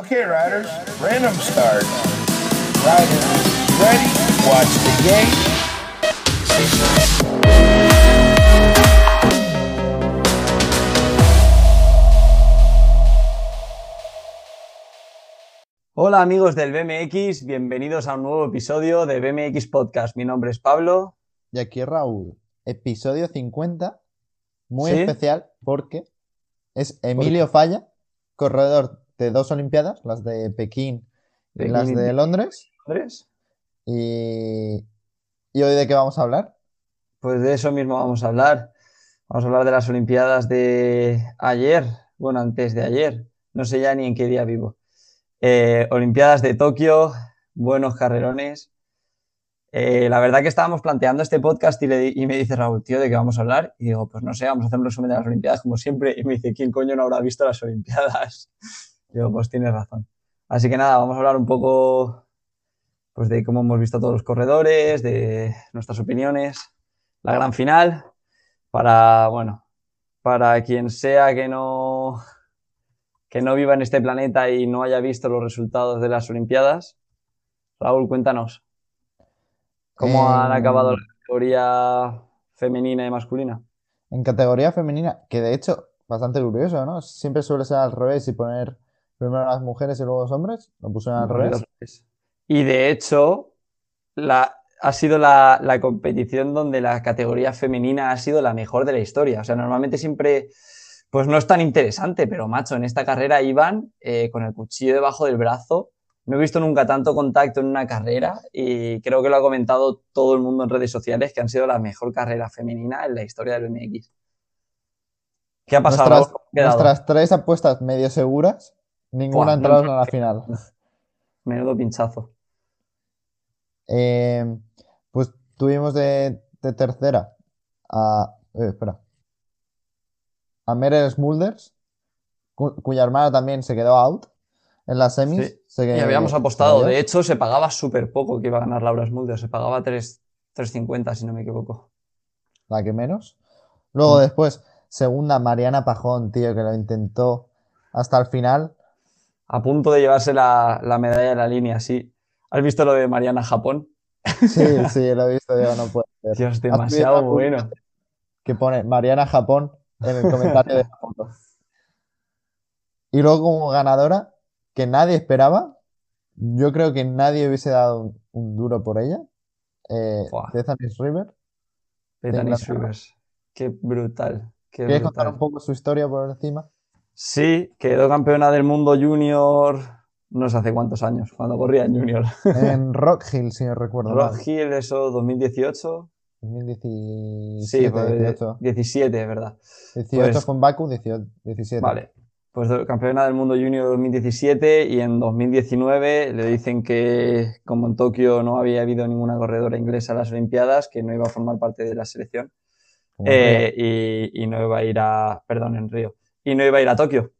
Okay, riders, random start. Riders, ready? Watch the game. Hola amigos del BMX, bienvenidos a un nuevo episodio de BMX Podcast. Mi nombre es Pablo. Y aquí Raúl, episodio 50, muy ¿Sí? especial porque es Emilio Falla, corredor de dos Olimpiadas, las de Pekín y las de Londres. Andrés. Y... ¿Y hoy de qué vamos a hablar? Pues de eso mismo vamos a hablar. Vamos a hablar de las Olimpiadas de ayer, bueno, antes de ayer, no sé ya ni en qué día vivo. Eh, Olimpiadas de Tokio, buenos carrerones. Eh, la verdad que estábamos planteando este podcast y, le y me dice Raúl, tío, ¿de qué vamos a hablar? Y digo, pues no sé, vamos a hacer un resumen de las Olimpiadas como siempre. Y me dice, ¿quién coño no habrá visto las Olimpiadas? Digo, pues tienes razón. Así que nada, vamos a hablar un poco pues, de cómo hemos visto todos los corredores, de nuestras opiniones, la gran final, para, bueno, para quien sea que no, que no viva en este planeta y no haya visto los resultados de las Olimpiadas. Raúl, cuéntanos. ¿Cómo han Em, acabado la categoría femenina y masculina? En categoría femenina, que de hecho, bastante curioso, ¿no? Siempre suele ser al revés y poner primero las mujeres y luego los hombres. Lo pusieron al revés. Y de hecho, la, ha sido la, la competición donde la categoría femenina ha sido la mejor de la historia. O sea, normalmente siempre, pues no es tan interesante, pero macho, en esta carrera iban eh, con el cuchillo debajo del brazo. No he visto nunca tanto contacto en una carrera y creo que lo ha comentado todo el mundo en redes sociales que han sido la mejor carrera femenina en la historia del BMX. ¿Qué ha pasado? Nuestras tres apuestas medio seguras, ninguna Buah, ha entrado no- a la final. Menudo pinchazo. Eh, pues tuvimos de, de tercera a. eh, espera. A Meryl Smulders, cu- cuya hermana también se quedó out en las semis. Sí. se Y habíamos apostado. De hecho, se pagaba súper poco que iba a ganar Laura Smulder. Se pagaba 3 3.50, si no me equivoco. La que menos. Luego Mm. después, segunda, Mariana Pajón, tío, que lo intentó hasta el final. A punto de llevarse la, la medalla de la línea, sí. ¿Has visto lo de Mariana Japón? Sí, sí, lo he visto, digo, no puede ser. Dios, demasiado bueno. que pone Mariana Japón en el comentario de la foto. Y luego como ganadora, que nadie esperaba, yo creo que nadie hubiese dado un, un duro por ella, eh. Bethany River. Bethany. Rivers. Qué brutal. Qué ¿Quieres contar un poco su historia por encima? Sí, quedó campeona del mundo junior no sé hace cuántos años, cuando corría en junior. En Rock Hill, si no recuerdo mal. Rock Hill, eso, 2018. 2017, Sí, pues, 18. 17, es verdad. 18 pues- fue en Baku, 18, 17. Vale, pues campeona del mundo junior 2017 y en 2019 le dicen que como en Tokio no había habido ninguna corredora inglesa a las Olimpiadas, que no iba a formar parte de la selección eh, y, y no iba a ir a, perdón, en Río, y no iba a ir a Tokio.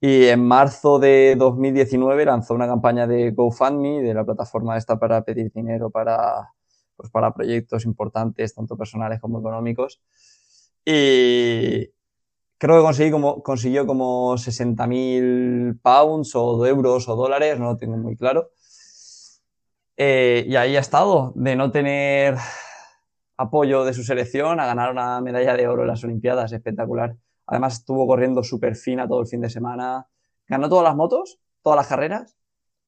Y en marzo de 2019 lanzó una campaña de GoFundMe, de la plataforma esta para pedir dinero para, pues para proyectos importantes, tanto personales como económicos. Y creo que conseguí como, consiguió como 60.000 pounds o euros o dólares, no lo tengo muy claro. Eh, y ahí ha estado, de no tener apoyo de su selección a ganar una medalla de oro en las Olimpiadas, espectacular. Además estuvo corriendo súper fina todo el fin de semana. Ganó todas las motos, todas las carreras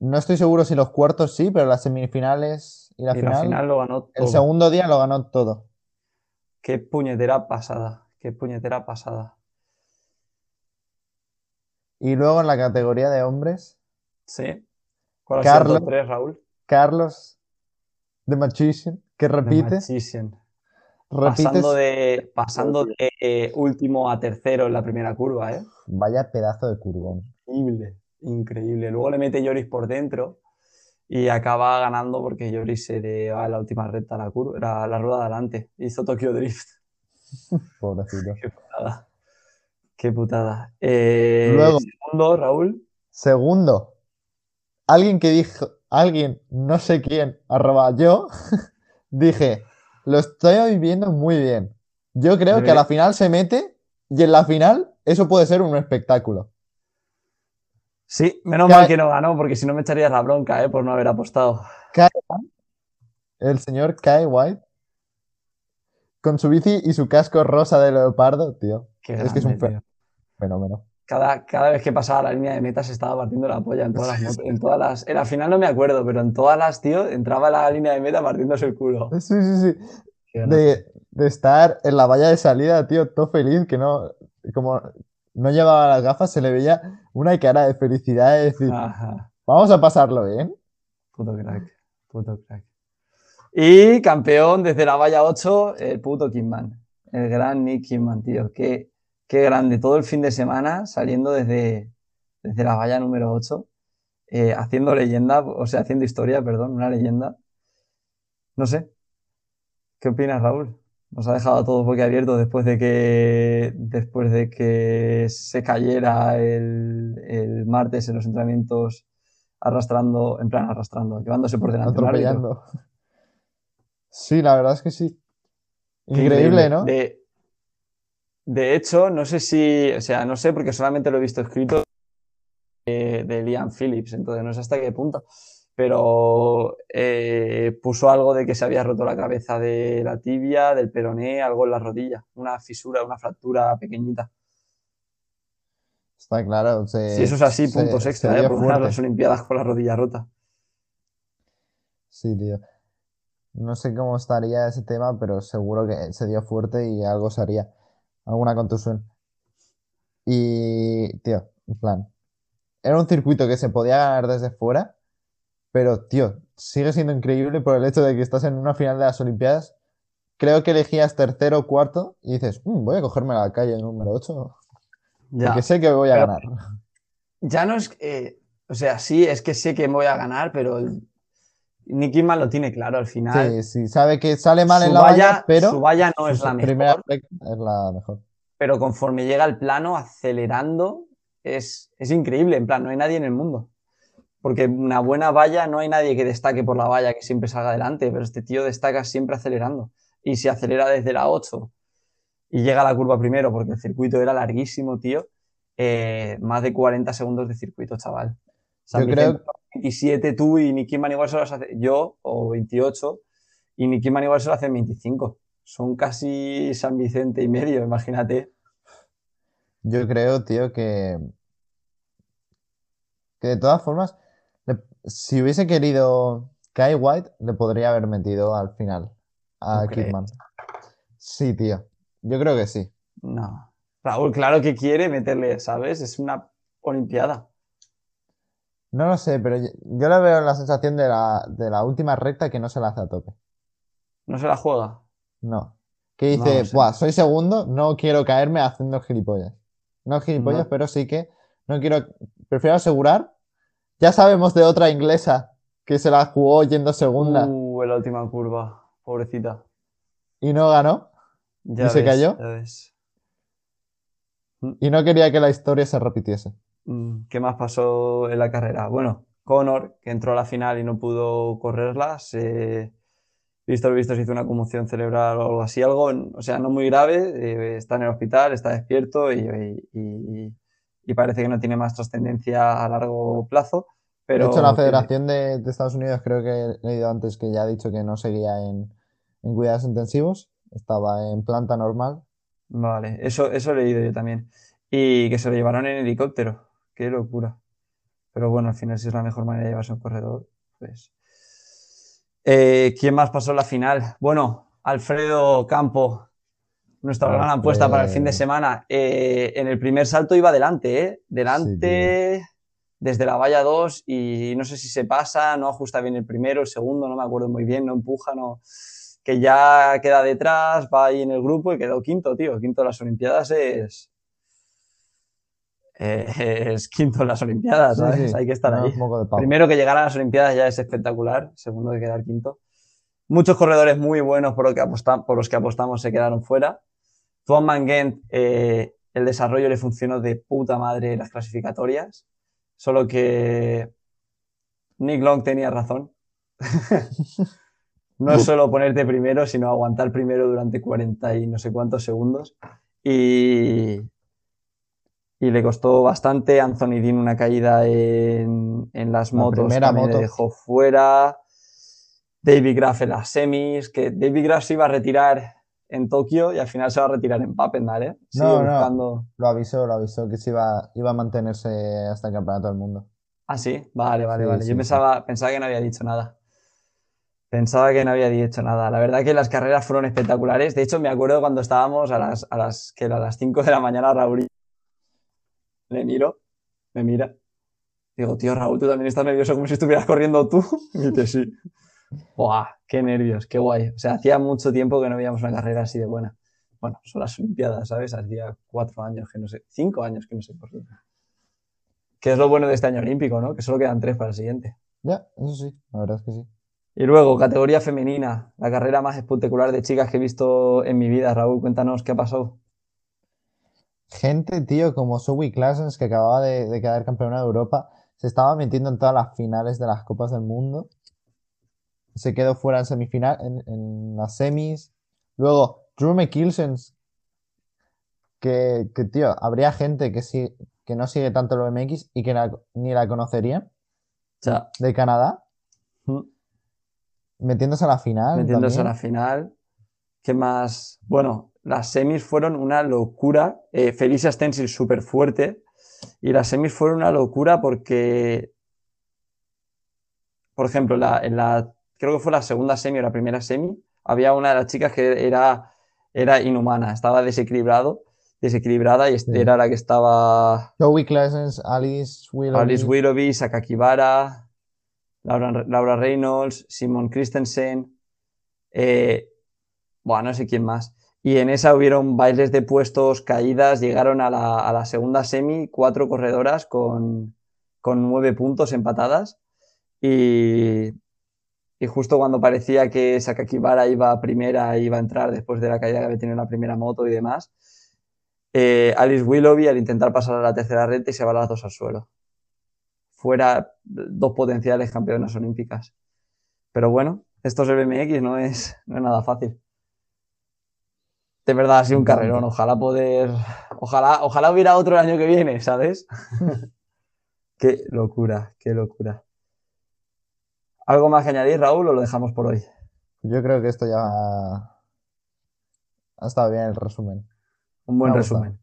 No estoy seguro si los cuartos sí, pero las semifinales y la y final, la final lo ganó el segundo día lo ganó todo. Qué puñetera pasada, qué puñetera pasada. Y luego en la categoría de hombres, Sí. ¿Cuál ha sido el Carlos. top 3, Raúl? Carlos The Magician, que repite. Pasando de, pasando de eh, último a tercero en la primera curva, ¿eh? vaya pedazo de curvón. Increíble, increíble. Luego le mete Lloris por dentro y acaba ganando porque Lloris se le va a la última recta la curva, la, la rueda de adelante. Hizo Tokyo Drift. Pobrecito. Qué putada. Qué putada. Eh, Luego. segundo, Raúl. Segundo, alguien que dijo, alguien, no sé quién, arroba yo, dije, lo estoy viviendo muy bien. Yo creo que a la final se mete y en la final eso puede ser un espectáculo. Sí, menos Cae- mal que no ganó, porque si no me echarías la bronca, ¿eh? Por no haber apostado. Kai White, el señor Kai White, con su bici y su casco rosa de leopardo, tío. Qué Es que es un tío. Fenómeno. Cada, cada vez que pasaba la línea de meta se estaba partiendo la polla en todas las en todas las. En la final no me acuerdo, pero en todas las, tío, entraba la línea de meta partiéndose el culo. Sí, sí, sí. De, de estar en la valla de salida, tío, todo feliz, que no, como no llevaba las gafas, se le veía una cara de felicidad de decir, Ajá. vamos a pasarlo bien. Puto crack. Puto crack. Y campeón desde la valla 8, el puto Kingman. El gran Nick Kingman, tío. Qué, qué grande. Todo el fin de semana saliendo desde, desde la valla número 8. eh, haciendo leyenda, o sea, haciendo historia, perdón, una leyenda. No sé. ¿Qué opinas, Raúl? Nos ha dejado a todos boquiabiertos después de que, después de que se cayera el, el martes en los entrenamientos arrastrando, en plan arrastrando, llevándose por delante. atropellando. Sí, la verdad es que sí. Increíble, ¿no? De, de hecho, no sé si, o sea, no sé porque solamente lo he visto escrito de, de Liam Phillips, entonces no sé hasta qué punto, pero eh, puso algo de que se había roto la cabeza de la tibia, del peroné, algo en la rodilla, una fisura, una fractura pequeñita. Está claro. se- Si eso es así, se- puntos extra, ¿eh? por fuerte. las Olimpiadas con la rodilla rota. Sí, tío. No sé cómo estaría ese tema, pero seguro que se dio fuerte y algo se haría. Alguna contusión. Y, tío, en plan. Era un circuito que se podía ganar desde fuera, pero, tío, sigue siendo increíble por el hecho de que estás en una final de las Olimpiadas. Creo que elegías tercero o cuarto y dices, "Mm, voy a cogerme la calle número 8 Ya. porque sé que voy a Pero- ganar. Ya no es que, o sea, sí, es que sé que voy a ganar, pero el- Nicky Man lo tiene claro al final. Sí, sí, sabe que sale mal su en la valla, valla, pero su valla no es la mejor, es la mejor. pero conforme llega al plano, acelerando, es, es increíble. En plan, no hay nadie en el mundo. Porque una buena valla, no hay nadie que destaque por la valla, que siempre salga adelante, pero este tío destaca siempre acelerando. Y si acelera desde la 8 y llega a la curva primero, porque el circuito era larguísimo, tío, eh, más de 40 segundos de circuito, chaval. San Yo Vicente, creo- 27 tú y Nicky Man igual se los hace yo, o 28, y Nicky Man igual se lo hacen 25. Son casi San Vicente y medio, imagínate. Yo creo, tío, que, que de todas formas, le- si hubiese querido Kai White, le podría haber metido al final a. Kidman. Sí, tío. Yo creo que sí. No. Raúl, claro que quiere meterle, ¿sabes? Es una Olimpiada. No lo sé, pero yo, yo le veo la sensación de la, de la última recta que no se la hace a tope. No se la juega. No. Que No dice, sé. Buah, soy segundo, no quiero caerme haciendo gilipollas. No gilipollas, No. pero sí que no quiero. Prefiero asegurar. Ya sabemos de otra inglesa que se la jugó yendo segunda Uh, en la última curva. Pobrecita. y no ganó. Ya ¿Y se cayó? ya ves. Y no quería que la historia se repitiese. Mm, ¿Qué más pasó en la carrera? Bueno, Conor, que entró a la final y no pudo correrla, se... visto lo visto se hizo una conmoción cerebral o algo así, algo, o sea, no muy grave, eh, está en el hospital, está despierto y, y- y- y parece que no tiene más trascendencia a largo plazo, pero de hecho, la Federación de, de Estados Unidos, creo que he leído antes que ya ha dicho que no seguía en, en cuidados intensivos, estaba en planta normal. Vale, eso, eso he leído yo también. Y que se lo llevaron en helicóptero. Qué locura. Pero bueno, al final, si es la mejor manera de llevarse un corredor, pues. Eh, ¿quién más pasó en la final? Bueno, Alfredo Campo, nuestra gran apuesta para el fin de semana. Eh, en el primer salto iba delante, ¿eh? Delante desde la valla 2 y no sé si se pasa, no ajusta bien el primero, el segundo, no me acuerdo muy bien, no empuja, no que ya queda detrás, va ahí en el grupo y quedó quinto, tío. Quinto en las Olimpiadas es. Eh, es quinto en las Olimpiadas, ¿sabes? sí, Hay que estar ahí. Primero que llegar a las Olimpiadas ya es espectacular, segundo que quedar quinto. Muchos corredores muy buenos por, lo que por los que apostamos se quedaron fuera. Tuan Mangent, eh, el desarrollo le funcionó de puta madre en las clasificatorias, solo que Nick Long tenía razón. no es solo ponerte primero, sino aguantar primero durante 40 y no sé cuántos segundos. Y, y le costó bastante. Anthony Dean una caída en, en las La motos primera le moto. dejó fuera. David Graff en las semis, que David Graff se iba a retirar en Tokio y al final se va a retirar en Papendal, ¿eh? Sigue No, no. buscando... Lo avisó, lo avisó que se iba, iba a mantenerse hasta el campeonato del mundo. Ah, sí, vale, vale, Sí, vale. sí, Yo sí. pensaba, pensaba que no había dicho nada. Pensaba que no había dicho nada. La verdad que las carreras fueron espectaculares. De hecho, me acuerdo cuando estábamos a las, a las, que era a las 5 de la mañana, Raúl. Le miro, me mira. Digo, tío, Raúl, tú también estás nervioso como si estuvieras corriendo tú. Y dice, sí. Buah, qué nervios, qué guay. O sea, hacía mucho tiempo que no veíamos una carrera así de buena. Bueno, son las Olimpiadas, ¿sabes? Hacía cuatro años que no sé, cinco años que no sé correr. Que es lo bueno de este año olímpico, ¿no? Que solo quedan tres para el siguiente. Ya, eso sí, la verdad es que sí. Y luego, categoría femenina, la carrera más espectacular de chicas que he visto en mi vida. Raúl, cuéntanos qué ha pasado. Gente, tío, como Zoe Claessens, que acababa de, de quedar campeona de Europa, se estaba metiendo en todas las finales de las Copas del Mundo. Se quedó fuera en semifinal, en, en las semis. Luego, Drew McKilsens, que, que, tío, habría gente que, sí, que no sigue tanto el BMX y que la- ni la conocería, sea, de Canadá, metiéndose a la final. metiéndose a la final. ¿Qué más? Bueno, las semis fueron una locura. Eh, Felicia Stencil súper fuerte. Y las semis fueron una locura porque, por ejemplo, la- en la, creo que fue la segunda semi o la primera semi, había una de las chicas que era, era inhumana, estaba desequilibrado, desequilibrada y Sí. era la que estaba Zoe Claessens, Alice Willoughby. Alice Willoughby, Sakaki Bara, Laura, Laura Reynolds, Simon Christensen, eh, bueno, no sé quién más. Y en esa hubieron bailes de puestos, caídas, llegaron a la, segunda semi, cuatro corredoras con, nueve puntos empatadas. Y, justo cuando parecía que Sakaki Bara iba a primera, iba a entrar después de la caída que había tenido en la primera moto y demás, eh, Alice Willoughby al intentar pasar a la tercera red y se va las dos al suelo. Fuera dos potenciales campeonas olímpicas. Pero bueno, esto es el BMX, no es, no es nada fácil. De verdad, ha sido un carrerón. Ojalá poder. Ojalá, ojalá hubiera otro el año que viene, ¿sabes? qué locura, qué locura. ¿Algo más que añadir, Raúl, o lo dejamos por hoy? Yo creo que esto ya ha estado bien el resumen. Un buen Me resumen.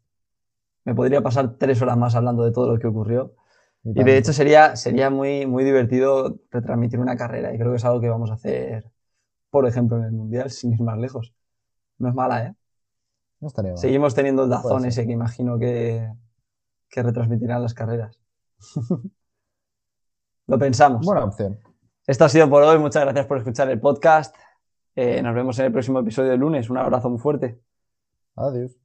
Me podría pasar tres horas más hablando de todo lo que ocurrió. Y tanto. de hecho sería, sería muy, muy divertido retransmitir una carrera y creo que es algo que vamos a hacer, por ejemplo, en el Mundial, sin ir más lejos. No es mala, ¿eh? No estaría mal. Seguimos teniendo el Dazón ese que imagino que, que retransmitirán las carreras. Lo pensamos. Buena opción. Esto ha sido por hoy. Muchas gracias por escuchar el podcast. Eh, nos vemos en el próximo episodio de lunes. Un abrazo muy fuerte. Adiós.